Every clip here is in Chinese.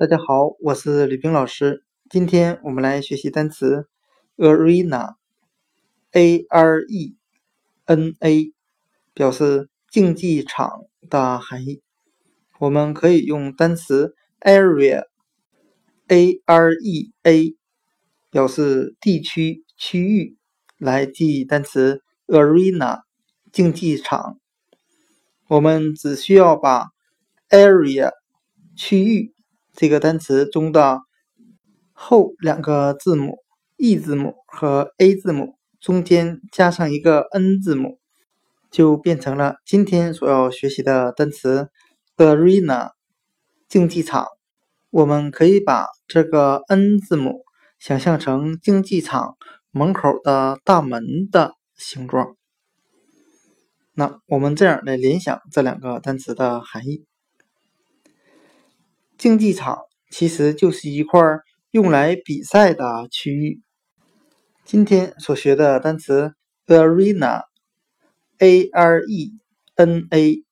大家好，我是吕冰老师。今天我们来学习单词 arena，a r e n a，表示竞技场的含义。我们可以用单词 area，a r e a，表示地区、区域来记忆单词 arena，竞技场。我们只需要把 area 区域。这个单词中的后两个字母 e 字母和 a 字母中间加上一个 n 字母，就变成了今天所要学习的单词 arena 竞技场。我们可以把这个 n 字母想象成竞技场门口的大门的形状。那我们这样来联想这两个单词的含义。竞技场其实就是一块用来比赛的区域。今天所学的单词 arena，a r e n a，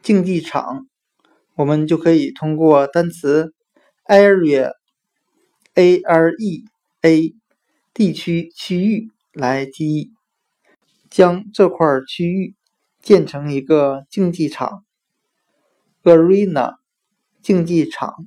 竞技场，我们就可以通过单词 area，a r e a，地区区域来记忆，将这块区域建成一个竞技场 arena。竞技场。